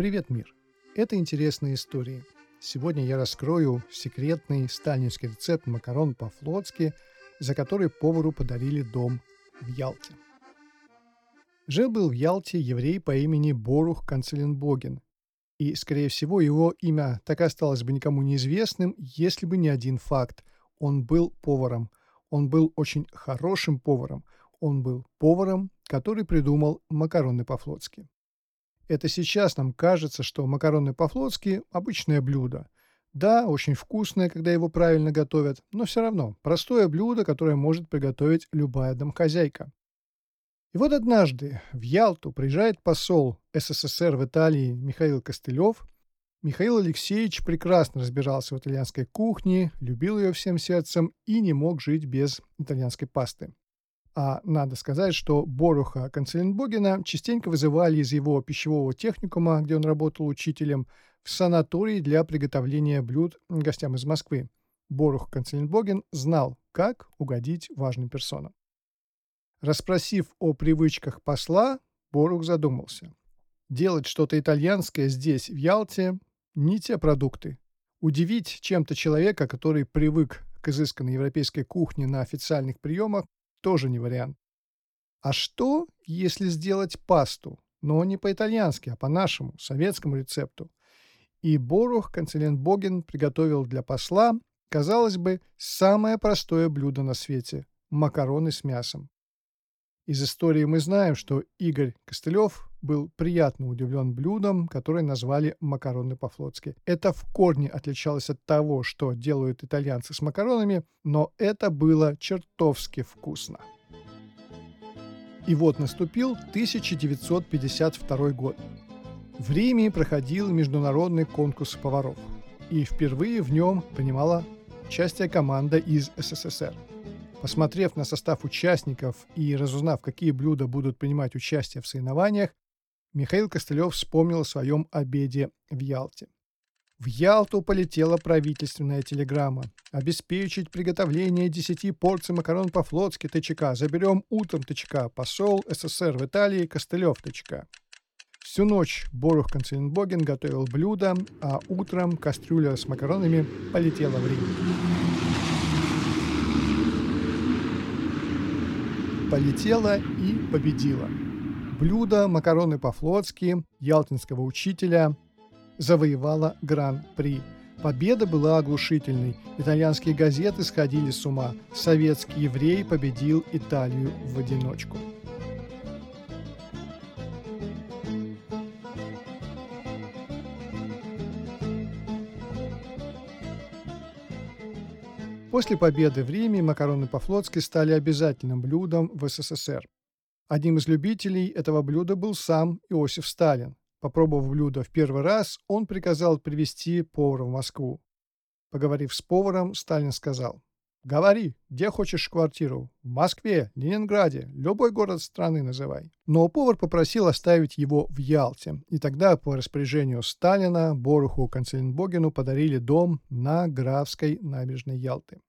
Привет, мир! Это интересные истории. Сегодня я раскрою секретный сталинский рецепт макарон по-флотски, за который повару подарили дом в Ялте. Жил-был в Ялте еврей по имени Борух Канцеленбоген, и, скорее всего, его имя так и осталось бы никому неизвестным, если бы не один факт. Он был поваром. Он был очень хорошим поваром. Он был поваром, который придумал макароны по-флотски. Это сейчас нам кажется, что макароны по-флотски – обычное блюдо. Да, очень вкусное, когда его правильно готовят, но все равно простое блюдо, которое может приготовить любая домохозяйка. И вот однажды в Ялту приезжает посол СССР в Италии Михаил Костылев. Михаил Алексеевич прекрасно разбирался в итальянской кухне, любил ее всем сердцем и не мог жить без итальянской пасты. А надо сказать, что Боруха Канцеленбогена частенько вызывали из его пищевого техникума, где он работал учителем, в санаторий для приготовления блюд гостям из Москвы. Борух Канцеленбоген знал, как угодить важным персонам. Распросив о привычках посла, Борух задумался. Делать что-то итальянское здесь, в Ялте, не те продукты. Удивить чем-то человека, который привык к изысканной европейской кухне на официальных приемах, тоже не вариант. А что, если сделать пасту, но не по-итальянски, а по нашему, советскому рецепту? И Борух Канцеленбоген приготовил для посла, казалось бы, самое простое блюдо на свете – макароны с мясом. Из истории мы знаем, что Игорь Костылев был приятно удивлен блюдом, которое назвали макароны по-флотски. Это в корне отличалось от того, что делают итальянцы с макаронами, но это было чертовски вкусно. И вот наступил 1952 год. В Риме проходил международный конкурс поваров, и впервые в нем принимала участие команда из СССР – Посмотрев на состав участников и разузнав, какие блюда будут принимать участие в соревнованиях, Михаил Костылев вспомнил о своем обеде в Ялте. В Ялту полетела правительственная телеграмма. Обеспечить приготовление 10 порций макарон по-флотски ТЧК. Заберем утром ТЧК. Посол СССР в Италии Костылев ТЧК. Всю ночь Борух Концеленбоген готовил блюдо, а утром кастрюля с макаронами полетела в Рим. полетела и победила. Блюдо макароны по-флотски ялтинского учителя завоевало гран-при. Победа была оглушительной. Итальянские газеты сходили с ума. Советский еврей победил Италию в одиночку. После победы в Риме макароны по-флотски стали обязательным блюдом в СССР. Одним из любителей этого блюда был сам Иосиф Сталин. Попробовав блюдо в первый раз, он приказал привезти повара в Москву. Поговорив с поваром, Сталин сказал, «Говори, где хочешь квартиру? В Москве, Ленинграде, любой город страны называй». Но повар попросил оставить его в Ялте, и тогда по распоряжению Сталина Боруху Канцеленбогену подарили дом на Графской набережной Ялты.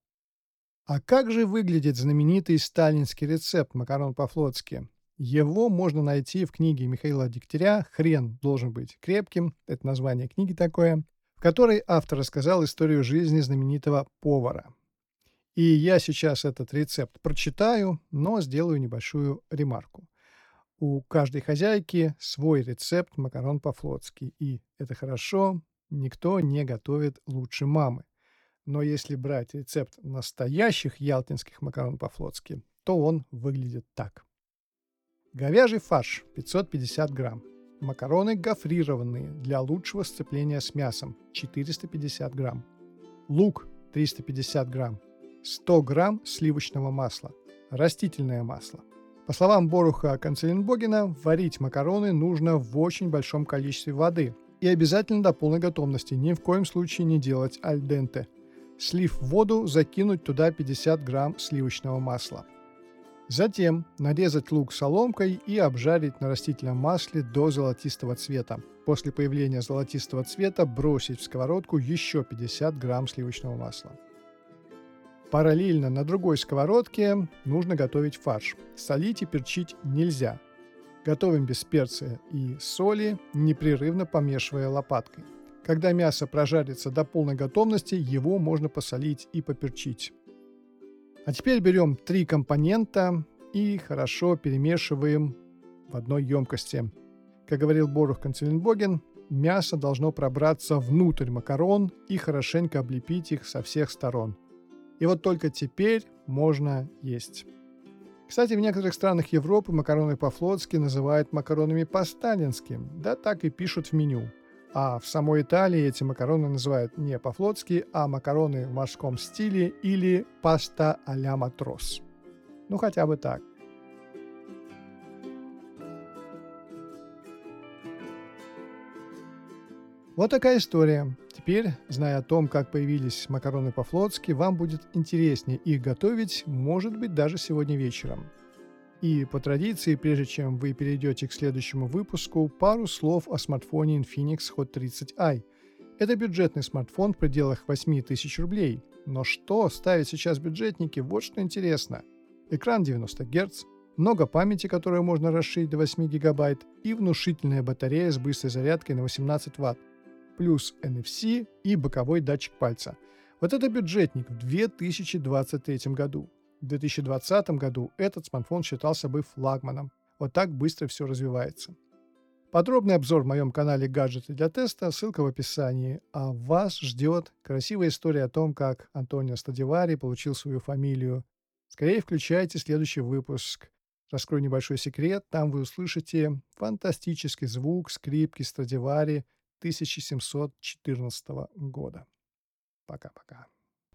А как же выглядит знаменитый сталинский рецепт макарон по-флотски? Его можно найти в книге Михаила Дегтяря «Хрен должен быть крепким», это название книги такое, в которой автор рассказал историю жизни знаменитого повара. И я сейчас этот рецепт прочитаю, но сделаю небольшую ремарку. У каждой хозяйки свой рецепт макарон по-флотски, и это хорошо, никто не готовит лучше мамы. Но если брать рецепт настоящих ялтинских макарон по-флотски, то он выглядит так. Говяжий фарш 550 грамм. Макароны гофрированные для лучшего сцепления с мясом 450 грамм. Лук 350 грамм. 100 грамм сливочного масла. Растительное масло. По словам Боруха Канцеленбогена, варить макароны нужно в очень большом количестве воды и обязательно до полной готовности, ни в коем случае не делать аль денте – Слив воду, закинуть туда 50 грамм сливочного масла. Затем нарезать лук соломкой и обжарить на растительном масле до золотистого цвета. После появления золотистого цвета бросить в сковородку еще 50 грамм сливочного масла. Параллельно на другой сковородке нужно готовить фарш. Солить и перчить нельзя. Готовим без перца и соли, непрерывно помешивая лопаткой. Когда мясо прожарится до полной готовности, его можно посолить и поперчить. А теперь берем три компонента и хорошо перемешиваем в одной емкости. Как говорил Борух Канцеленбоген, мясо должно пробраться внутрь макарон и хорошенько облепить их со всех сторон. И вот только теперь можно есть. Кстати, в некоторых странах Европы макароны по-флотски называют макаронами по-сталински, да так и пишут в меню. А в самой Италии эти макароны называют не по-флотски, а макароны в морском стиле или паста а-ля матрос. Ну хотя бы так. Вот такая история. Теперь, зная о том, как появились макароны по-флотски, вам будет интереснее их готовить, может быть, даже сегодня вечером. И по традиции, прежде чем вы перейдете к следующему выпуску, пару слов о смартфоне Infinix Hot 30i. Это бюджетный смартфон в пределах 8000 рублей. Но что ставят сейчас бюджетники, вот что интересно. Экран 90 Гц, много памяти, которую можно расширить до 8 гигабайт, и внушительная батарея с быстрой зарядкой на 18 Вт плюс NFC и боковой датчик пальца. Вот это бюджетник в 2023 году. В 2020 году этот смартфон считался бы флагманом. Вот так быстро все развивается. Подробный обзор в моем канале «Гаджеты для теста», ссылка в описании. А вас ждет красивая история о том, как Антонио Стадивари получил свою фамилию. Скорее включайте следующий выпуск. Раскрою небольшой секрет, там вы услышите фантастический звук скрипки Страдивари 1714 года. Пока-пока.